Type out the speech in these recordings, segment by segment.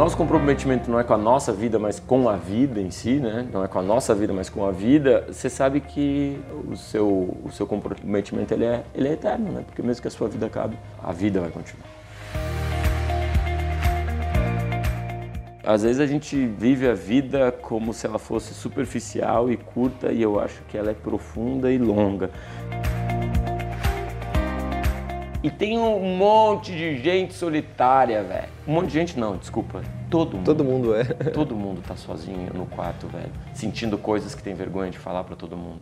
nosso comprometimento não é com a nossa vida, mas com a vida em si, né? Não é com a nossa vida, mas com a vida. Você sabe que o seu, o seu comprometimento ele é, ele é eterno, né? Porque mesmo que a sua vida acabe, a vida vai continuar. Às vezes a gente vive a vida como se ela fosse superficial e curta, e eu acho que ela é profunda e longa. E tem um monte de gente solitária, velho. Um monte de gente não, desculpa. Todo mundo. Todo mundo é. Todo mundo tá sozinho no quarto, velho. Sentindo coisas que tem vergonha de falar para todo mundo.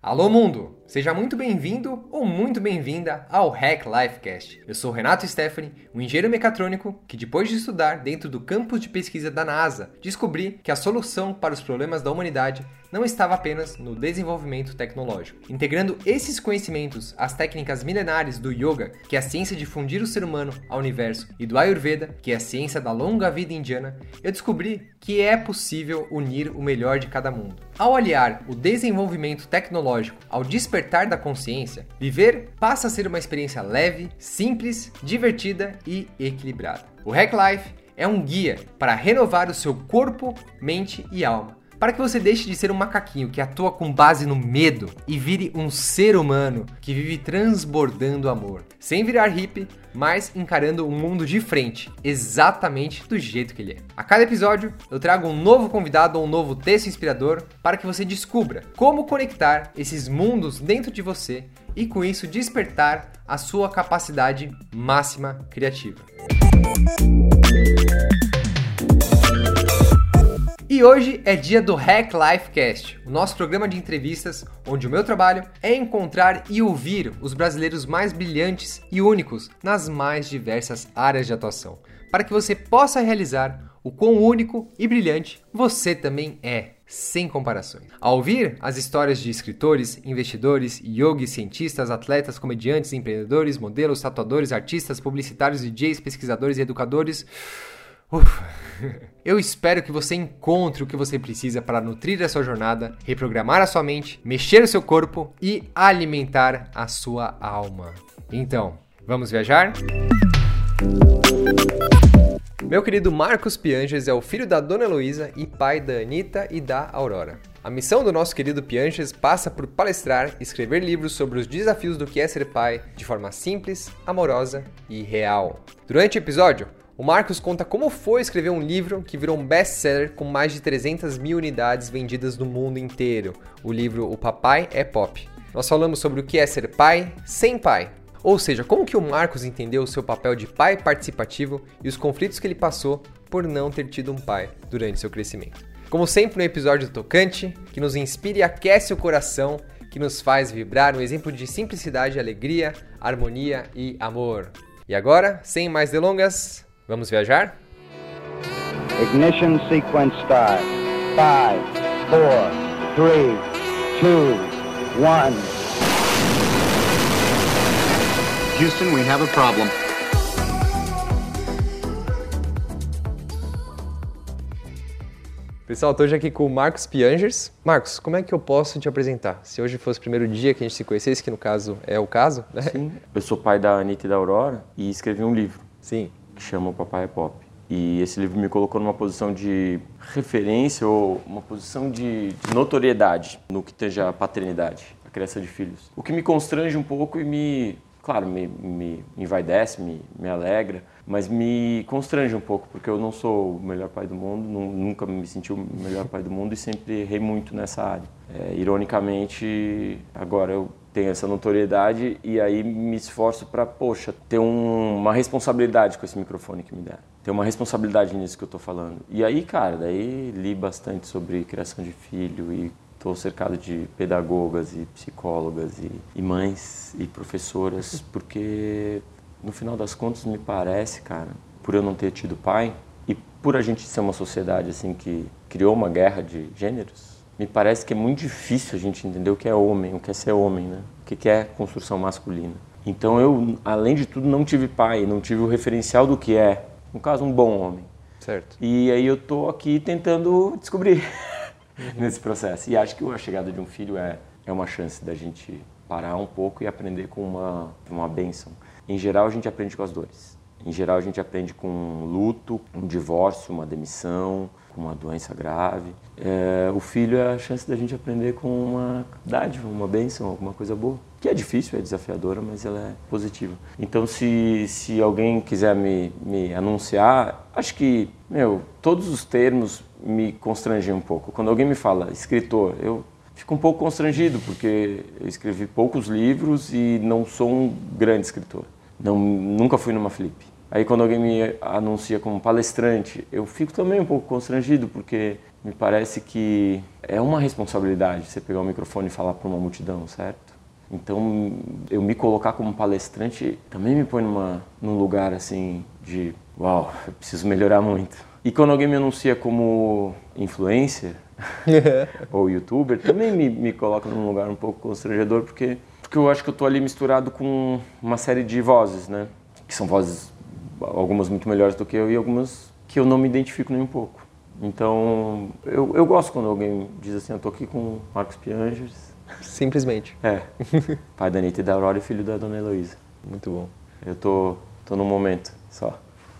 Alô mundo! Seja muito bem-vindo ou muito bem-vinda ao Hack Lifecast. Eu sou Renato Stephanie, um engenheiro mecatrônico que depois de estudar dentro do campus de pesquisa da NASA, descobri que a solução para os problemas da humanidade não estava apenas no desenvolvimento tecnológico. Integrando esses conhecimentos às técnicas milenares do yoga, que é a ciência de fundir o ser humano ao universo, e do ayurveda, que é a ciência da longa vida indiana, eu descobri que é possível unir o melhor de cada mundo. Ao aliar o desenvolvimento tecnológico ao despertar da consciência, viver passa a ser uma experiência leve, simples, divertida e equilibrada. O Hack Life é um guia para renovar o seu corpo, mente e alma para que você deixe de ser um macaquinho que atua com base no medo e vire um ser humano que vive transbordando amor, sem virar hippie, mas encarando o mundo de frente, exatamente do jeito que ele é. A cada episódio, eu trago um novo convidado ou um novo texto inspirador para que você descubra como conectar esses mundos dentro de você e com isso despertar a sua capacidade máxima criativa. E hoje é dia do Hack Life Cast, o nosso programa de entrevistas onde o meu trabalho é encontrar e ouvir os brasileiros mais brilhantes e únicos nas mais diversas áreas de atuação, para que você possa realizar o quão único e brilhante você também é, sem comparações. Ao ouvir as histórias de escritores, investidores, yogis, cientistas, atletas, comediantes, empreendedores, modelos, tatuadores, artistas, publicitários, DJs, pesquisadores e educadores, Ufa. Eu espero que você encontre o que você precisa para nutrir a sua jornada, reprogramar a sua mente, mexer o seu corpo e alimentar a sua alma. Então, vamos viajar? Meu querido Marcos Pianges é o filho da Dona Heloísa e pai da Anitta e da Aurora. A missão do nosso querido Pianches passa por palestrar escrever livros sobre os desafios do que é ser pai de forma simples, amorosa e real. Durante o episódio, o Marcos conta como foi escrever um livro que virou um best-seller com mais de 300 mil unidades vendidas no mundo inteiro, o livro O Papai é Pop. Nós falamos sobre o que é ser pai sem pai, ou seja, como que o Marcos entendeu o seu papel de pai participativo e os conflitos que ele passou por não ter tido um pai durante seu crescimento. Como sempre no episódio tocante, que nos inspira e aquece o coração, que nos faz vibrar um exemplo de simplicidade, alegria, harmonia e amor. E agora, sem mais delongas, Vamos viajar? Ignition sequence start. 5, 4, 3, 2, 1. Houston, we have a problem. Pessoal, estou hoje aqui com o Marcos Piangers. Marcos, como é que eu posso te apresentar? Se hoje fosse o primeiro dia que a gente se conhecesse, que no caso é o caso, né? Sim, eu sou pai da Anitta e da Aurora e escrevi um livro. Sim que chama O Papai é Pop. E esse livro me colocou numa posição de referência ou uma posição de, de notoriedade no que tange a paternidade, a criação de filhos. O que me constrange um pouco e me, claro, me, me envaidece, me, me alegra, mas me constrange um pouco, porque eu não sou o melhor pai do mundo, nunca me senti o melhor pai do mundo e sempre errei muito nessa área. É, ironicamente, agora eu tenho essa notoriedade e aí me esforço para, poxa, ter um, uma responsabilidade com esse microfone que me deram. Ter uma responsabilidade nisso que eu estou falando. E aí, cara, daí li bastante sobre criação de filho e estou cercado de pedagogas e psicólogas e, e mães e professoras, porque no final das contas me parece, cara, por eu não ter tido pai e por a gente ser uma sociedade assim que criou uma guerra de gêneros, me parece que é muito difícil a gente entender o que é homem, o que é ser homem, né? O que é construção masculina. Então eu, além de tudo, não tive pai, não tive o referencial do que é, no caso, um bom homem. Certo. E aí eu tô aqui tentando descobrir uhum. nesse processo. E acho que a chegada de um filho é, é uma chance da gente parar um pouco e aprender com uma, uma benção. Em geral, a gente aprende com as dores. Em geral, a gente aprende com luto, um divórcio, uma demissão, com uma doença grave. É, o filho é a chance da gente aprender com uma dádiva, uma bênção, alguma coisa boa. Que é difícil, é desafiadora, mas ela é positiva. Então, se, se alguém quiser me, me anunciar, acho que, meu, todos os termos me constrangem um pouco. Quando alguém me fala escritor, eu fico um pouco constrangido, porque eu escrevi poucos livros e não sou um grande escritor. Não, nunca fui numa flip. Aí quando alguém me anuncia como palestrante, eu fico também um pouco constrangido, porque me parece que é uma responsabilidade você pegar o microfone e falar para uma multidão, certo? Então, eu me colocar como palestrante também me põe numa, num lugar assim de, uau, eu preciso melhorar muito. E quando alguém me anuncia como influencer ou youtuber, também me, me coloca num lugar um pouco constrangedor, porque, porque eu acho que eu estou ali misturado com uma série de vozes, né? Que são vozes, algumas muito melhores do que eu e algumas que eu não me identifico nem um pouco. Então, eu, eu gosto quando alguém diz assim, eu estou aqui com Marcos Piangers. Simplesmente. É, pai da Anitta e da Aurora e filho da Dona Heloísa. Muito bom. Eu tô, tô num momento só.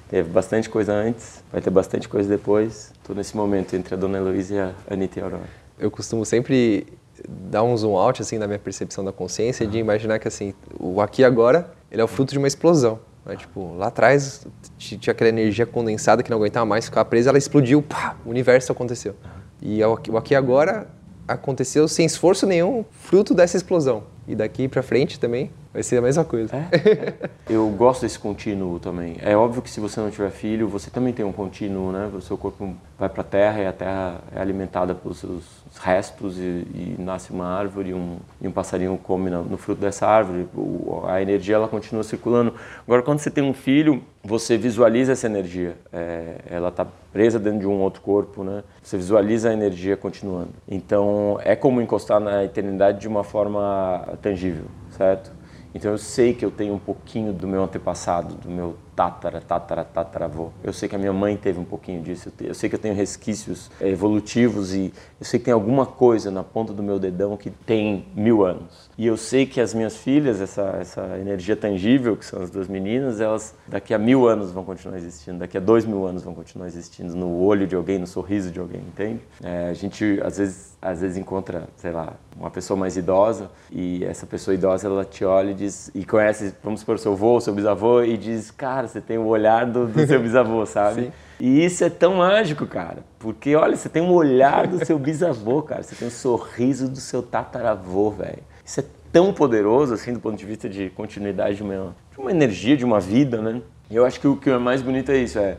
Teve bastante coisa antes, vai ter bastante coisa depois. Tô nesse momento entre a Dona Heloísa e a Anitta e a Aurora. Eu costumo sempre dar um zoom out assim na minha percepção da consciência de imaginar que assim, o aqui e agora, ele é o fruto de uma explosão. Né? Tipo, lá atrás tinha aquela energia condensada que não aguentava mais ficar presa, ela explodiu, pá, o universo aconteceu. E o aqui agora aconteceu sem esforço nenhum, fruto dessa explosão. E daqui para frente também vai ser a mesma coisa. É? Eu gosto desse contínuo também. É óbvio que se você não tiver filho, você também tem um contínuo, né? O seu corpo vai para a terra e a terra é alimentada pelos seus restos e, e nasce uma árvore e um, e um passarinho come no, no fruto dessa árvore. O, a energia ela continua circulando. Agora, quando você tem um filho, você visualiza essa energia. É, ela está presa dentro de um outro corpo, né? Você visualiza a energia continuando. Então, é como encostar na eternidade de uma forma tangível, certo? Então eu sei que eu tenho um pouquinho do meu antepassado, do meu tatara, tatara, tataravô. Eu sei que a minha mãe teve um pouquinho disso. Eu sei que eu tenho resquícios evolutivos e eu sei que tem alguma coisa na ponta do meu dedão que tem mil anos. E eu sei que as minhas filhas, essa, essa energia tangível, que são as duas meninas, elas daqui a mil anos vão continuar existindo, daqui a dois mil anos vão continuar existindo no olho de alguém, no sorriso de alguém, entende? É, a gente às vezes, às vezes encontra, sei lá, uma pessoa mais idosa e essa pessoa idosa ela te olha e diz e conhece, vamos supor, seu avô, seu bisavô e diz, cara, você tem o olhar do, do seu bisavô, sabe? Sim. E isso é tão mágico, cara. Porque, olha, você tem um olhar do seu bisavô, cara. Você tem um sorriso do seu tataravô, velho. Isso é tão poderoso, assim, do ponto de vista de continuidade de uma, de uma energia, de uma vida, né? E eu acho que o que é mais bonito é isso, é,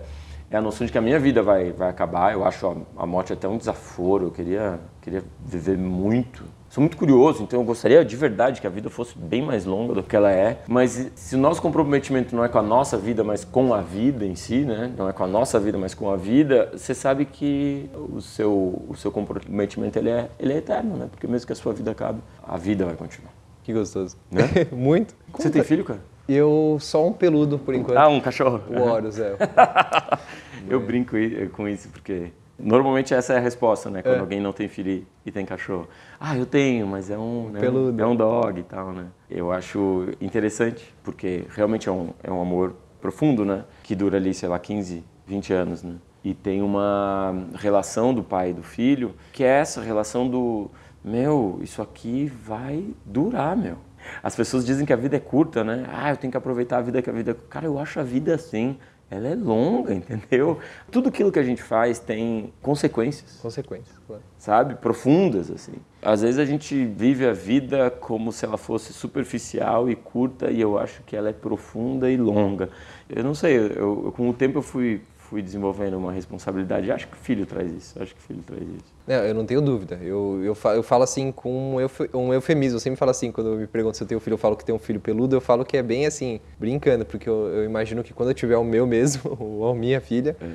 é a noção de que a minha vida vai, vai acabar. Eu acho a, a morte até um desaforo. Eu queria, queria viver muito, Sou muito curioso, então eu gostaria de verdade que a vida fosse bem mais longa do que ela é. Mas se o nosso comprometimento não é com a nossa vida, mas com a vida em si, né? Não é com a nossa vida, mas com a vida, você sabe que o seu, o seu comprometimento ele é, ele é eterno, né? Porque mesmo que a sua vida acabe, a vida vai continuar. Que gostoso. Né? Muito. Você tem filho, cara? Eu só um peludo por enquanto. Ah, um cachorro. O Horus, é. eu brinco com isso porque Normalmente essa é a resposta, né? Quando é. alguém não tem filho e tem cachorro. Ah, eu tenho, mas é um, né? Peludo. é um dog e tal, né? Eu acho interessante, porque realmente é um, é um amor profundo, né? Que dura ali, sei lá, 15, 20 anos, né? E tem uma relação do pai e do filho, que é essa relação do, meu, isso aqui vai durar, meu. As pessoas dizem que a vida é curta, né? Ah, eu tenho que aproveitar a vida que a vida... Cara, eu acho a vida assim ela é longa, entendeu? Tudo aquilo que a gente faz tem consequências. Consequências, claro. Sabe? Profundas, assim. Às vezes a gente vive a vida como se ela fosse superficial e curta e eu acho que ela é profunda e longa. Eu não sei, eu, eu com o tempo eu fui fui desenvolvendo uma responsabilidade. Acho que o filho traz isso. Acho que o filho traz isso. É, eu não tenho dúvida. Eu, eu, falo, eu falo assim com um eufemismo. Eu sempre falo assim, quando me perguntam se eu tenho filho, eu falo que tenho um filho peludo. Eu falo que é bem assim, brincando, porque eu, eu imagino que quando eu tiver o meu mesmo, ou a minha filha, é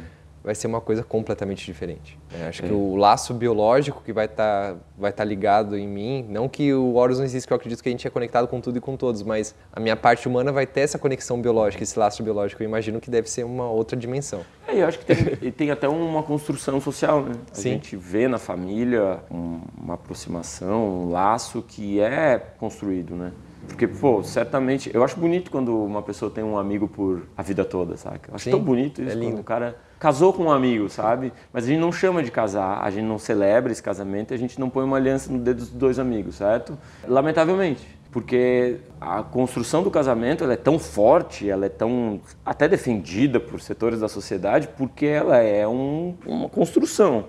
vai ser uma coisa completamente diferente. É, acho é. que o laço biológico que vai estar tá, vai tá ligado em mim, não que o Horus não existe, que eu acredito que a gente é conectado com tudo e com todos, mas a minha parte humana vai ter essa conexão biológica, esse laço biológico. Eu imagino que deve ser uma outra dimensão. É, eu acho que tem, tem até uma construção social, né? A Sim. gente vê na família uma aproximação, um laço que é construído, né? Porque, pô, certamente, eu acho bonito quando uma pessoa tem um amigo por a vida toda, sabe? Eu acho Sim, tão bonito isso é lindo. quando o cara casou com um amigo, sabe? Mas a gente não chama de casar, a gente não celebra esse casamento, a gente não põe uma aliança no dedo dos dois amigos, certo? Lamentavelmente, porque a construção do casamento ela é tão forte, ela é tão até defendida por setores da sociedade, porque ela é um- uma construção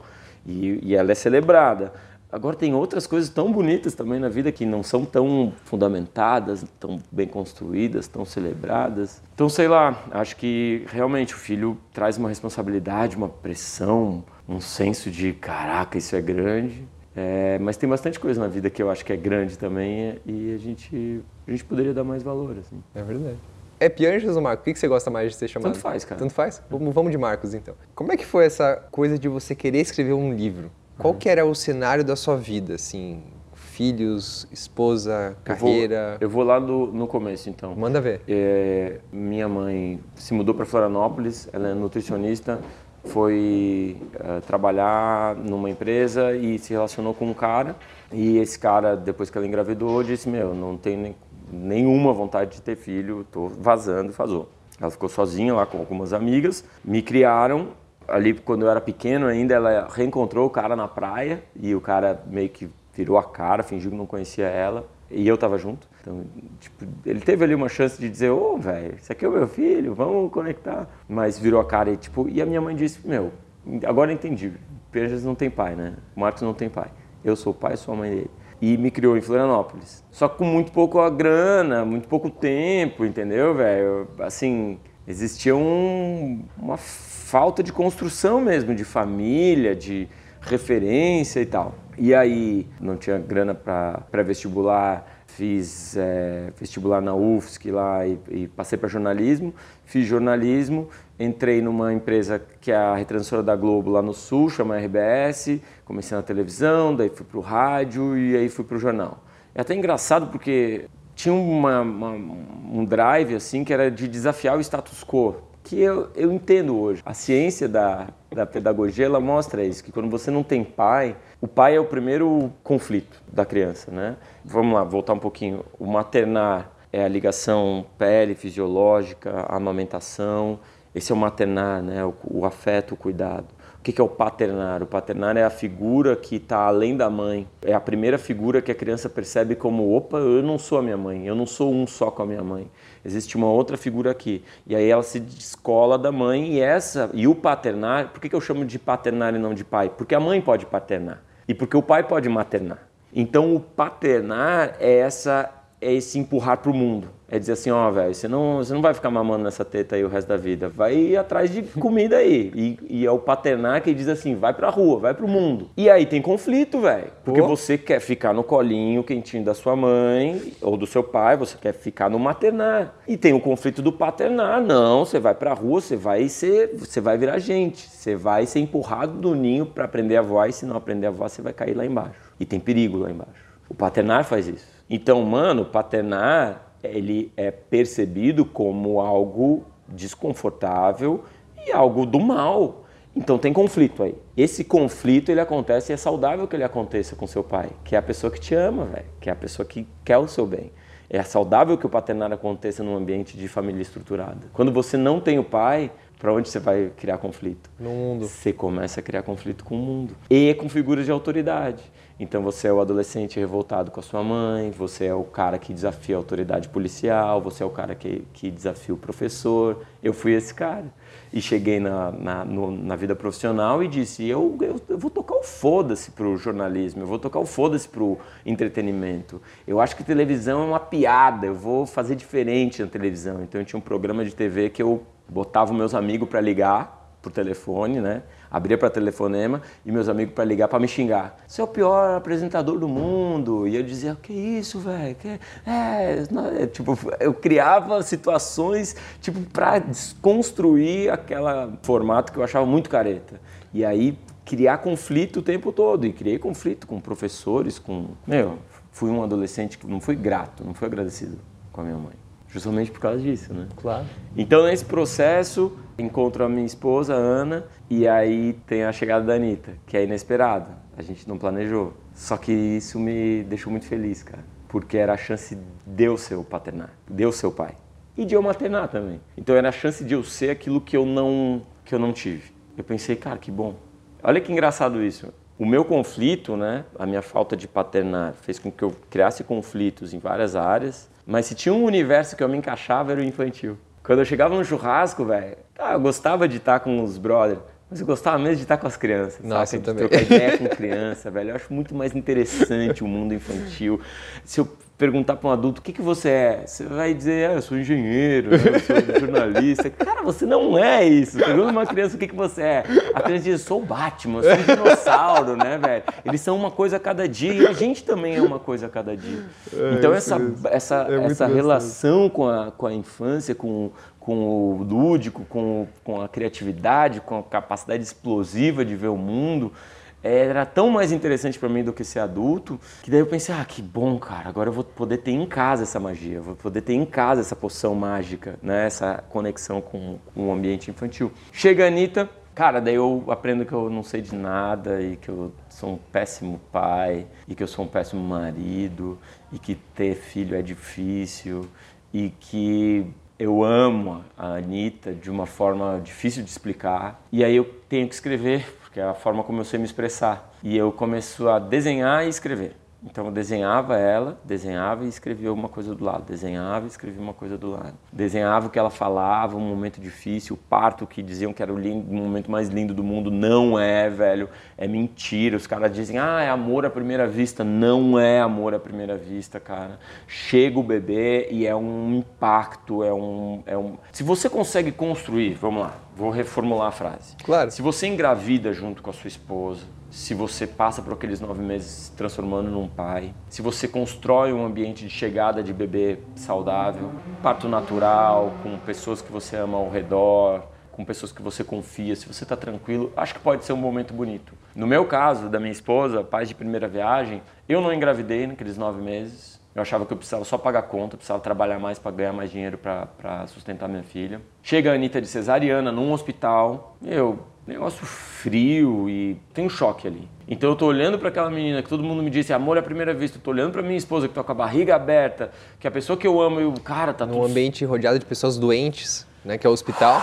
e, e ela é celebrada. Agora tem outras coisas tão bonitas também na vida que não são tão fundamentadas, tão bem construídas, tão celebradas. Então, sei lá, acho que realmente o filho traz uma responsabilidade, uma pressão, um senso de caraca, isso é grande. É, mas tem bastante coisa na vida que eu acho que é grande também e a gente, a gente poderia dar mais valor, assim. É verdade. É Pianjas ou Marcos? O que que você gosta mais de ser chamado? Tanto faz, cara. Tanto faz? Vamos, vamos de Marcos, então. Como é que foi essa coisa de você querer escrever um livro? Qual que era o cenário da sua vida, assim? Filhos, esposa, Eu vou- carreira? Eu vou, lá no, no começo, então. Manda ver. É, minha mãe se mudou para Florianópolis, ela é nutricionista, foi eh, trabalhar numa empresa e se relacionou com um cara. E esse cara, depois que ela engravidou, disse: Meu, não tenho nem- nenhuma vontade de ter filho, tô vazando vazou. Ela ficou sozinha lá com algumas amigas, me criaram. Ali, quando eu era pequeno ainda, ela reencontrou o cara na praia e o cara meio que virou a cara, fingiu que não conhecia ela. E eu tava junto. Então, tipo, ele teve ali uma chance de dizer, ô, velho, esse aqui é o meu filho, vamos conectar. Mas virou a cara e, tipo, e a minha mãe disse, meu, agora entendi. Pianjas não tem pai, né? O Marcos não tem pai. Eu sou o pai, sou a mãe dele. E me criou em Florianópolis. Só com muito pouco a grana, muito pouco tempo, entendeu, velho? Assim, existia um- uma falta de construção mesmo, de família, de referência e tal. E aí, não tinha grana para pré-vestibular, fiz é, vestibular na UFSC lá e, e passei para jornalismo. Fiz jornalismo, entrei numa empresa que é a retransmissora da Globo lá no Sul, chama RBS. Comecei na televisão, daí fui para o rádio e aí fui para o jornal. É até engraçado porque tinha uma- uma- um drive assim que era de desafiar o status quo que eu, eu entendo hoje. A ciência da, da pedagogia ela mostra isso, que quando você não tem pai, o pai é o primeiro conflito da criança, né? Vamos lá, voltar um pouquinho. O maternar é a ligação pele fisiológica, a amamentação. Esse é o maternar, né? O, o afeto, o cuidado. O que que é o paternar? O paternar é a figura que está além da mãe. É a primeira figura que a criança percebe como: opa, eu não sou a minha mãe, eu não sou um só com a minha mãe. Existe uma outra figura aqui. E aí ela se descola da mãe e essa e o paternar. Por que, que eu chamo de paternar e não de pai? Porque a mãe pode paternar e porque o pai pode maternar. Então o paternar é essa é esse empurrar para o mundo. É dizer assim, ó, velho, você não, você não vai ficar mamando nessa teta aí o resto da vida. Vai atrás de comida aí. E, e é o paternar que diz assim, vai pra rua, vai pro mundo. E aí tem conflito, velho. Porque Pô. você quer ficar no colinho quentinho da sua mãe ou do seu pai, você quer ficar no maternar. E tem o conflito do paternar. Não, você vai pra rua, você vai ser, você vai virar gente. Você vai ser empurrado do ninho para aprender a voar e se não aprender a voar, você vai cair lá embaixo. E tem perigo lá embaixo. O paternar faz isso. Então, mano, paternar, ele é percebido como algo desconfortável e algo do mal. Então tem conflito aí. Esse conflito ele acontece e é saudável que ele aconteça com seu pai, que é a pessoa que te ama, velho, que é a pessoa que quer o seu bem. É saudável que o paternar aconteça num ambiente de família estruturada. Quando você não tem o pai, para onde você vai criar conflito? No mundo. Você começa a criar conflito com o mundo e com figuras de autoridade. Então você é o adolescente revoltado com a sua mãe, você é o cara que desafia a autoridade policial, você é o cara que, que desafia o professor. Eu fui esse cara. E cheguei na, na, no- na vida profissional e disse: eu, eu, eu vou tocar o foda-se pro jornalismo, eu vou tocar o foda-se pro entretenimento. Eu acho que televisão é uma piada, eu vou fazer diferente na televisão. Então eu tinha um programa de TV que eu botava meus amigos para ligar por telefone, né? Abria para telefonema e meus amigos para ligar para me xingar. Você é o pior apresentador do mundo. E eu dizia: "Que isso, velho? Que é, é", tipo, eu criava situações tipo para desconstruir aquela formato que eu achava muito careta. E aí criar conflito o tempo todo e criei conflito com professores, com, meu, fui um adolescente que não fui grato, não fui agradecido com a minha mãe. Justamente por causa disso, né? Claro. Então, nesse processo, encontro a minha esposa, Ana, e aí tem a chegada da Anitta, que é inesperada. A gente não planejou. Só que isso me deixou muito feliz, cara. porque era a chance de eu ser o paternar, de eu ser o pai. E de eu maternar também. Então era a chance de eu ser aquilo que eu não, que eu não tive. Eu pensei, cara, que bom. Olha que engraçado isso. O meu conflito, né, a minha falta de paternar, fez com que eu criasse conflitos em várias áreas, mas se tinha um universo que eu me encaixava era o infantil. Quando eu chegava no churrasco, velho, ah, eu gostava de estar com os brothers, mas eu gostava mesmo de estar com as crianças. Nossa, saca? eu de também. trocar ideia com criança, velho. Eu acho muito mais interessante o mundo infantil. Se eu perguntar para um adulto o que, que você é, você vai dizer, ah, eu sou engenheiro, né? eu sou jornalista. Cara, você não é isso. Pergunta uma criança o que, que você é. A criança diz, eu sou o Batman, eu sou um dinossauro, né, velho? Eles são uma coisa a cada dia e a gente também é uma coisa a cada dia. então essa, essa, É essa gostoso. relação com a, com a infância, com, com o lúdico, com, com a criatividade, com a capacidade explosiva de ver o mundo, era tão mais interessante para mim do que ser adulto, que daí eu pensei, ah, que bom, cara, agora eu vou poder ter em casa essa magia, vou poder ter em casa essa poção mágica, né, essa conexão com, com o ambiente infantil. Chega a Anitta, cara, daí eu aprendo que eu não sei de nada e que eu sou um péssimo pai e que eu sou um péssimo marido e que ter filho é difícil e que eu amo a Anitta de uma forma difícil de explicar. E aí eu tenho que escrever, porque é a forma como eu sei me expressar. E eu começo a desenhar e escrever. Então eu desenhava ela, desenhava e escrevia uma coisa do lado, desenhava e escrevia uma coisa do lado. Desenhava o que ela falava, um momento difícil, o parto que diziam que era o, lindo, o momento mais lindo do mundo, não é, velho, é mentira. Os caras dizem, ah, é amor à primeira vista, não é amor à primeira vista, cara. Chega o bebê e é um impacto, é um, é um... Se você consegue construir, vamos lá, vou reformular a frase. Claro. Se você engravida junto com a sua esposa, se você passa por aqueles nove meses se transformando num pai, se você constrói um ambiente de chegada de bebê saudável, parto natural, com pessoas que você ama ao redor, com pessoas que você confia, se você está tranquilo, acho que pode ser um momento bonito. No meu caso, da minha esposa, pai de primeira viagem, eu não engravidei naqueles nove meses. Eu achava que eu precisava só pagar conta, precisava trabalhar mais para ganhar mais dinheiro para sustentar minha filha. Chega a Anitta de cesariana num hospital, eu negócio frio e tem um choque ali. Então eu tô olhando para aquela menina que todo mundo me disse amor à primeira vista, eu tô olhando para minha esposa que tá com a barriga aberta, que é a pessoa que eu amo e o cara tá Num tudo ambiente rodeado de pessoas doentes, né? Que é o hospital.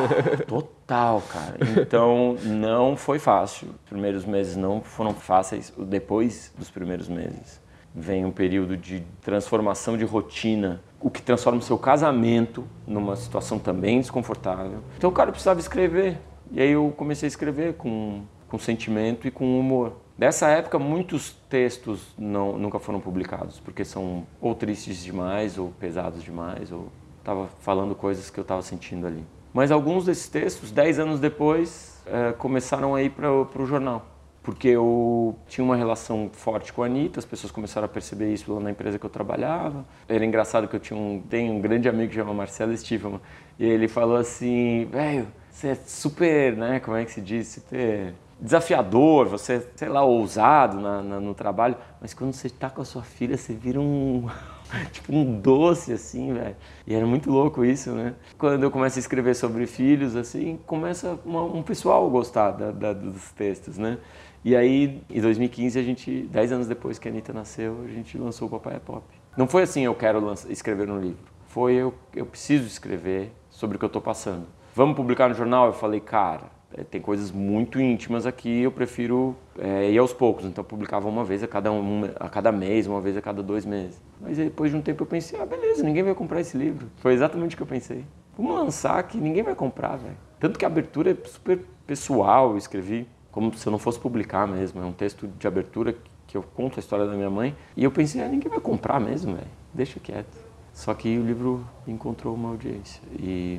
Total, cara. Então não foi fácil. Os primeiros meses não foram fáceis. Depois dos primeiros meses vem um período de transformação de rotina, o que transforma o seu casamento numa situação também desconfortável. Então o cara precisava escrever. E aí eu comecei a escrever com, com sentimento e com humor. Dessa época, muitos textos não, nunca foram publicados, porque são ou tristes demais, ou pesados demais, ou estava falando coisas que eu estava sentindo ali. Mas alguns desses textos, dez anos depois, eh, começaram a ir para o jornal. Porque eu tinha uma relação forte com a Anitta, as pessoas começaram a perceber isso lá na empresa que eu trabalhava. Era engraçado que eu tinha um, tenho um grande amigo que chama Marcelo Stiefman, e ele falou assim, velho, você é super, né, como é que se diz, super desafiador, você sei lá, ousado na, na, no trabalho, mas quando você está com a sua filha, você vira um, tipo um doce, assim, velho. E era muito louco isso, né? Quando eu começo a escrever sobre filhos, assim, começa uma, um pessoal gostar da, da, dos textos, né? E aí, em 2015, a gente, 10 anos depois que a Anitta nasceu, a gente lançou o Papai é Pop. Não foi assim, eu quero escrever um livro. Foi, eu, eu preciso escrever sobre o que eu estou passando. Vamos publicar no jornal? Eu falei, cara, é, tem coisas muito íntimas aqui, eu prefiro é, ir aos poucos. Então, eu publicava uma vez a cada, um, a cada mês, uma vez a cada dois meses. Mas aí, depois de um tempo eu pensei, ah, beleza, ninguém vai comprar esse livro. Foi exatamente o que eu pensei. Vamos lançar que ninguém vai comprar, velho. Tanto que a abertura é super pessoal, eu escrevi como se eu não fosse publicar mesmo. É um texto de abertura que eu conto a história da minha mãe. E eu pensei, ah, ninguém vai comprar mesmo, velho. Deixa quieto. Só que o livro encontrou uma audiência. E,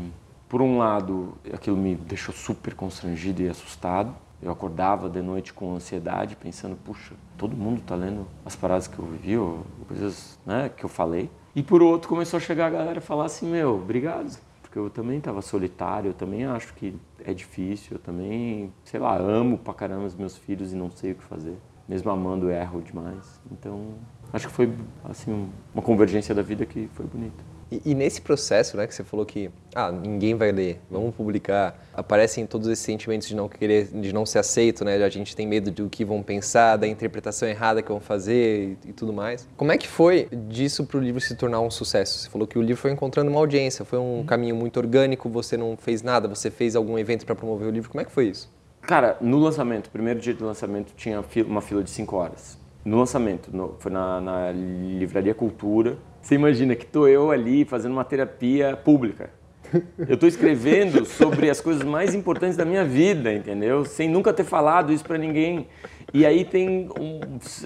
por um lado, aquilo me deixou super constrangido e assustado. Eu acordava de noite com ansiedade, pensando, puxa, todo mundo está lendo as paradas que eu vivi, ou coisas né, que eu falei. E por outro, começou a chegar a galera e falar assim, meu, obrigado. Porque eu também estava solitário, eu também acho que é difícil, eu também, sei lá, amo pra caramba os meus filhos e não sei o que fazer. Mesmo amando, erro demais. Então, acho que foi, assim, uma convergência da vida que foi bonita. E, e, nesse processo, né, que você falou que ah, ninguém vai ler, vamos publicar, aparecem todos esses sentimentos de não querer, de não ser aceito, né? A gente tem medo do que vão pensar, da interpretação errada que vão fazer e, e tudo mais. Como é que foi disso para o livro se tornar um sucesso? Você falou que o livro foi encontrando uma audiência, foi um caminho muito orgânico, você não fez nada, você fez algum evento para promover o livro. Como é que foi isso? Cara, no lançamento, primeiro dia do lançamento, tinha uma fila de 5 horas. No lançamento, no, foi na, na Livraria Cultura. Você imagina que estou eu ali fazendo uma terapia pública. Eu estou escrevendo sobre as coisas mais importantes da minha vida, entendeu? Sem nunca ter falado isso para ninguém. E aí tem um,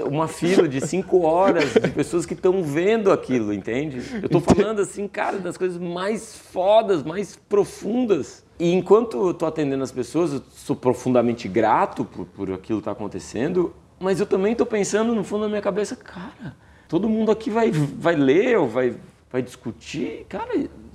uma fila de cinco horas de pessoas que estão vendo aquilo, entende? Eu estou falando assim, cara, das coisas mais fodas, mais profundas. E enquanto eu estou atendendo as pessoas, eu sou profundamente grato por, por aquilo que está acontecendo, mas eu também estou pensando no fundo da minha cabeça, cara, todo mundo aqui vai, vai ler ou vai, vai discutir. Cara,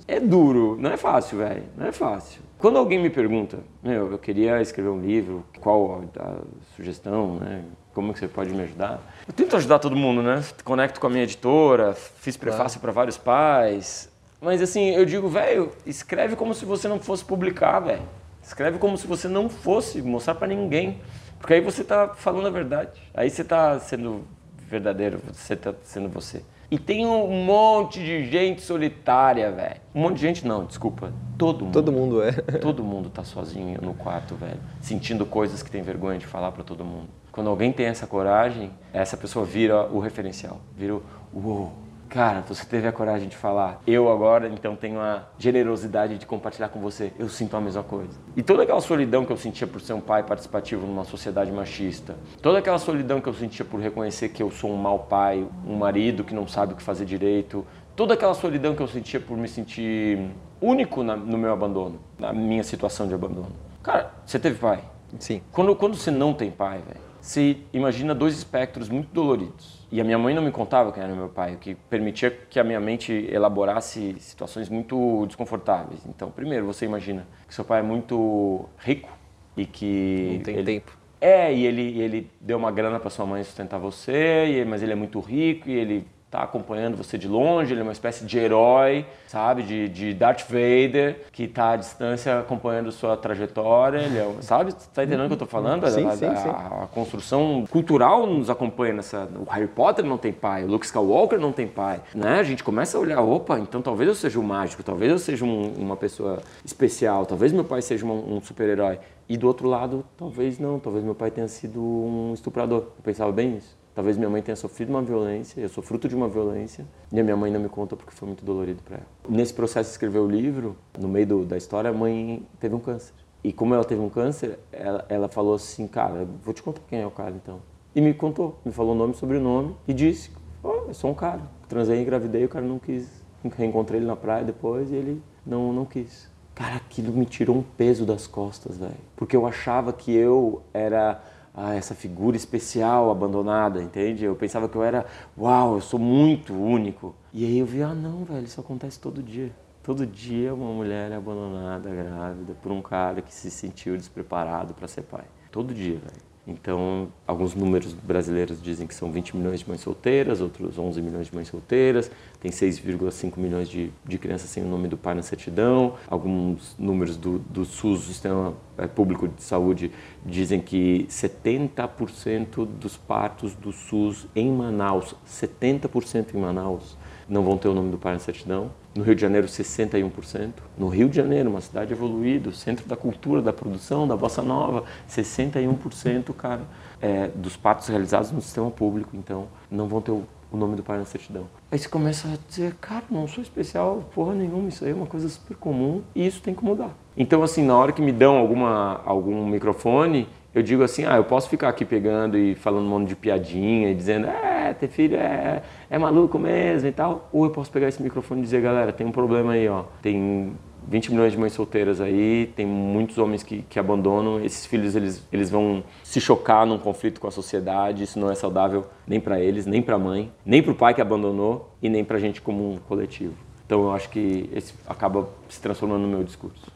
é duro, não é fácil, velho, não é fácil. Quando alguém me pergunta, meu, eu queria escrever um livro, qual a sugestão, né? Como que você pode me ajudar? Eu tento ajudar todo mundo, né? Conecto com a minha editora, fiz prefácio claro. para vários pais, mas assim, eu digo, velho, escreve como se você não fosse publicar, velho. Escreve como se você não fosse mostrar para ninguém. Porque aí você tá falando a verdade. Aí você tá sendo verdadeiro, você tá sendo você. E tem um monte de gente solitária, velho. Um monte de gente não, desculpa. Todo mundo. Todo mundo é. todo mundo tá sozinho no quarto, velho. Sentindo coisas que tem vergonha de falar para todo mundo. Quando alguém tem essa coragem, essa pessoa vira o referencial. Vira o uou Cara, você teve a coragem de falar. Eu agora, então, tenho a generosidade de compartilhar com você. Eu sinto a mesma coisa. E toda aquela solidão que eu sentia por ser um pai participativo numa sociedade machista, toda aquela solidão que eu sentia por reconhecer que eu sou um mau pai, um marido que não sabe o que fazer direito, toda aquela solidão que eu sentia por me sentir único na, no meu abandono, na minha situação de abandono. Cara, você teve pai? Sim. Quando, quando você não tem pai, velho, você imagina dois espectros muito doloridos e a minha mãe não me contava quem era meu pai, o que permitia que a minha mente elaborasse situações muito desconfortáveis. Então, primeiro, você imagina que seu pai é muito rico e que. Não tem ele... tempo. É, e ele, ele deu uma grana para sua mãe sustentar você, mas ele é muito rico e ele tá acompanhando você de longe, ele é uma espécie de herói, sabe, de, de Darth Vader, que tá à distância acompanhando sua trajetória, ele é, sabe, tá entendendo o que eu tô falando? Sim, a, sim, a, sim. A, a, construção cultural nos acompanha nessa, o Harry Potter não tem pai, o Luke Skywalker não tem pai, né? A gente começa a olhar, opa, então talvez eu seja um mágico, talvez eu seja um, uma pessoa especial, talvez meu pai seja um, um super-herói. E do outro lado, talvez não, talvez meu pai tenha sido um estuprador. Eu pensava bem isso. Talvez minha mãe tenha sofrido uma violência, eu sou fruto de uma violência, e a minha mãe não me conta porque foi muito dolorido para ela. Nesse processo de escrever o livro, no meio do, da história, a mãe teve um câncer. E como ela teve um câncer, ela, ela falou assim, cara, vou te contar quem é o cara então. E me contou, me falou nome, sobrenome e disse, oh, eu sou um cara. Transei, engravidei, o cara não quis. Reencontrei ele na praia depois e ele não, não quis. Cara, aquilo me tirou um peso das costas, velho. Porque eu achava que eu era ah, essa figura especial abandonada, entende? Eu pensava que eu era, uau, eu sou muito único. E aí eu vi, ah, não, velho, isso acontece todo dia. Todo dia uma mulher é abandonada, grávida, por um cara que se sentiu despreparado para ser pai. Todo dia, velho. Então, alguns números brasileiros dizem que são 20 milhões de mães solteiras, outros 11 milhões de mães solteiras, tem 6,5 milhões de, de crianças sem o nome do pai na certidão. Alguns números do, do SUS, Sistema é, Público de Saúde, dizem que 70% dos partos do SUS em Manaus, 70% em Manaus, não vão ter o nome do pai na certidão. No Rio de Janeiro, 61%. No Rio de Janeiro, uma cidade evoluída, centro da cultura, da produção, da bossa nova, 61%, cara, é, dos partos realizados no sistema público. Então, não vão ter o, o nome do pai na certidão. Aí você começa a dizer, cara, não sou especial, porra nenhuma, isso aí é uma coisa super comum e isso tem que mudar. Então, assim, na hora que me dão alguma, algum microfone, eu digo assim, ah, eu posso ficar aqui pegando e falando um monte de piadinha e dizendo, é, ter filho é, é maluco mesmo e tal. Ou eu posso pegar esse microfone e dizer, galera, tem um problema aí, ó. Tem 20 milhões de mães solteiras aí, tem muitos homens que, que abandonam. Esses filhos, eles, eles vão se chocar num conflito com a sociedade. Isso não é saudável nem para eles, nem para a mãe, nem para o pai que abandonou e nem para a gente como um coletivo. Então eu acho que esse acaba se transformando no meu discurso.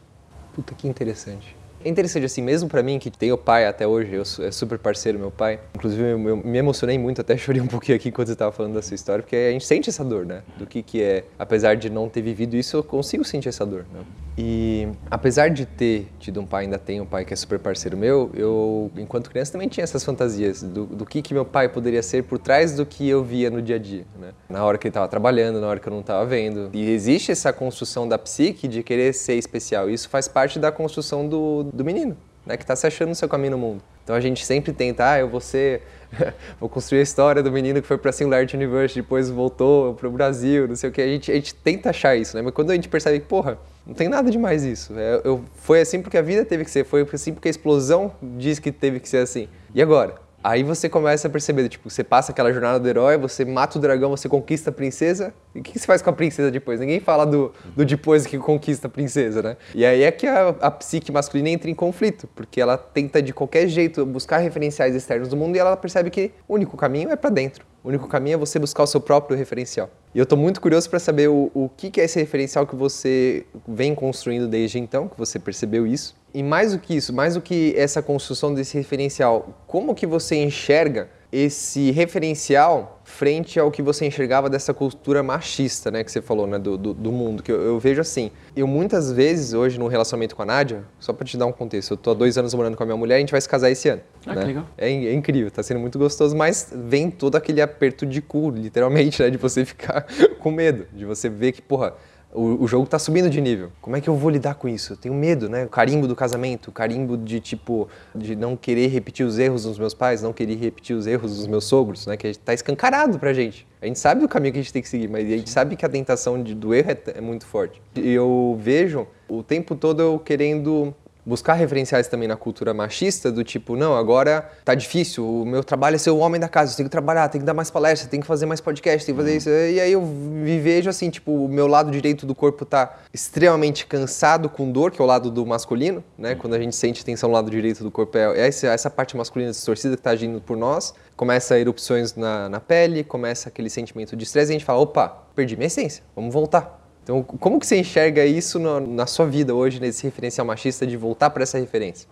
Puta que interessante. É interessante assim, mesmo pra mim que tenho pai até hoje, eu sou, é super parceiro meu pai. Inclusive eu, eu me emocionei muito, até chorei um pouquinho aqui quando você tava falando da sua história, porque a gente sente essa dor, né? Do que que é, apesar de não ter vivido isso, eu consigo sentir essa dor, né? E apesar de ter tido um pai, ainda tenho um pai que é super parceiro meu, eu, enquanto criança, também tinha essas fantasias do, do que que meu pai poderia ser por trás do que eu via no dia a dia, né? Na hora que ele estava trabalhando, na hora que eu não estava vendo. E existe essa construção da psique de querer ser especial. Isso faz parte da construção do, do menino, né? Que está se achando no seu caminho no mundo. Então a gente sempre tenta, ah, eu vou ser, vou construir a história do menino que foi para Singularity University, depois voltou para o Brasil, não sei o que. A gente, a gente tenta achar isso, né? Mas quando a gente percebe que, porra, não tem nada demais isso. É, eu, foi assim porque a vida teve que ser, foi assim porque a explosão diz que teve que ser assim. E agora? Aí você começa a perceber, tipo, você passa aquela jornada do herói, você mata o dragão, você conquista a princesa. E o que você faz com a princesa depois? Ninguém fala do, do depois que conquista a princesa, né? E aí é que a, a psique masculina entra em conflito, porque ela tenta de qualquer jeito buscar referenciais externos do mundo e ela percebe que o único caminho é para dentro. O único caminho é você buscar o seu próprio referencial. E eu estou muito curioso para saber o, o que, que é esse referencial que você vem construindo desde então, que você percebeu isso. E mais do que isso, mais do que essa construção desse referencial, como que você enxerga esse referencial frente ao que você enxergava dessa cultura machista, né, que você falou, né, do, do, do mundo, que eu, eu, vejo assim, eu muitas vezes hoje no relacionamento com a Nádia, só para te dar um contexto, eu tô há dois anos morando com a minha mulher, a gente vai se casar esse ano. Ah, né? que legal. É, é, incrível, tá sendo muito gostoso, mas vem todo aquele aperto de cu, literalmente, né, de você ficar com medo, de você ver que, porra, o, o, jogo tá subindo de nível. Como é que eu vou lidar com isso? Eu tenho medo, né? O carimbo do casamento, o carimbo de tipo de não querer repetir os erros dos meus pais, não querer repetir os erros dos meus sogros, né? Que tá escancarado pra gente. A gente sabe o caminho que a gente tem que seguir, mas a gente sabe que a tentação de, do erro é, é muito forte. E eu vejo o tempo todo eu querendo buscar referenciais também na cultura machista, do tipo, não, agora tá difícil, o meu trabalho é ser o homem da casa, eu tenho que trabalhar, tenho que dar mais palestras, tenho que fazer mais podcast, tenho que fazer isso. E aí eu me vejo assim, tipo, o meu lado direito do corpo tá extremamente cansado, com dor, que é o lado do masculino, né? Quando a gente sente tensão no lado direito do corpo, é essa, essa parte masculina distorcida que tá agindo por nós. Começa erupções na, na pele, começa aquele sentimento de estresse e a gente fala, opa, perdi minha essência, vamos voltar. Então, como que você enxerga isso no, na sua vida hoje, nesse referencial machista, de voltar para essa referência?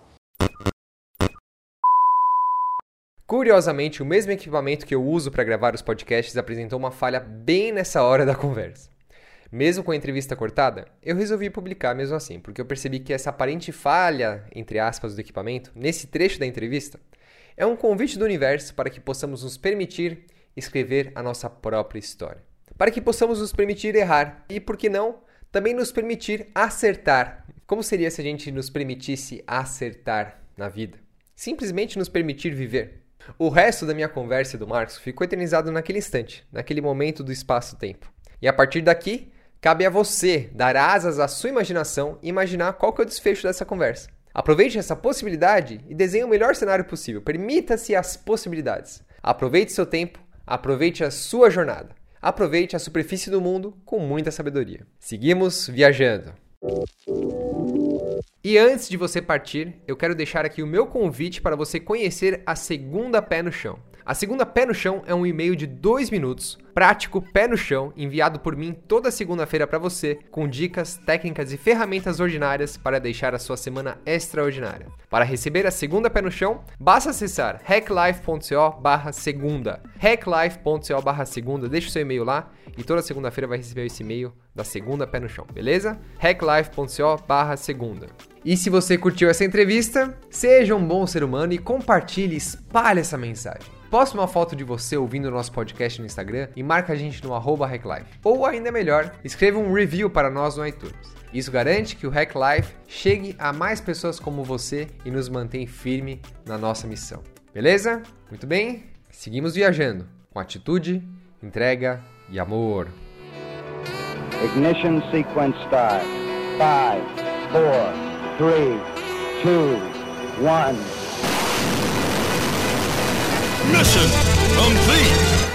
Curiosamente, o mesmo equipamento que eu uso para gravar os podcasts apresentou uma falha bem nessa hora da conversa. Mesmo com a entrevista cortada, eu resolvi publicar mesmo assim, porque eu percebi que essa aparente falha, entre aspas, do equipamento, nesse trecho da entrevista, é um convite do universo para que possamos nos permitir escrever a nossa própria história para que possamos nos permitir errar e, por que não, também nos permitir acertar. Como seria se a gente nos permitisse acertar na vida? Simplesmente nos permitir viver. O resto da minha conversa do Marcos ficou eternizado naquele instante, naquele momento do espaço-tempo. E a partir daqui, cabe a você dar asas à sua imaginação e imaginar qual que é o desfecho dessa conversa. Aproveite essa possibilidade e desenhe o melhor cenário possível. Permita-se as possibilidades. Aproveite seu tempo, aproveite a sua jornada. Aproveite a superfície do mundo com muita sabedoria. Seguimos viajando. E antes de você partir, eu quero deixar aqui o meu convite para você conhecer a segunda pé no chão. A segunda pé no chão é um e-mail de dois minutos, prático pé no chão, enviado por mim toda segunda-feira para você, com dicas, técnicas e ferramentas ordinárias para deixar a sua semana extraordinária. Para receber a segunda pé no chão, basta acessar hacklife.co segunda. hacklife.co segunda, deixa o seu e-mail lá e toda segunda-feira vai receber esse e-mail da segunda pé no chão, beleza? hacklife.co segunda. E se você curtiu essa entrevista, seja um bom ser humano e compartilhe, espalhe essa mensagem. Poste uma foto de você ouvindo o nosso podcast no Instagram e marca a gente no arroba HackLife. Ou ainda melhor, escreva um review para nós no iTunes. Isso garante que o Hack Life chegue a mais pessoas como você e nos mantém firme na nossa missão. Beleza? Muito bem? Seguimos viajando com atitude, entrega e amor. Ignition sequence start. 5, 4, 3, 2, 1. Mission complete.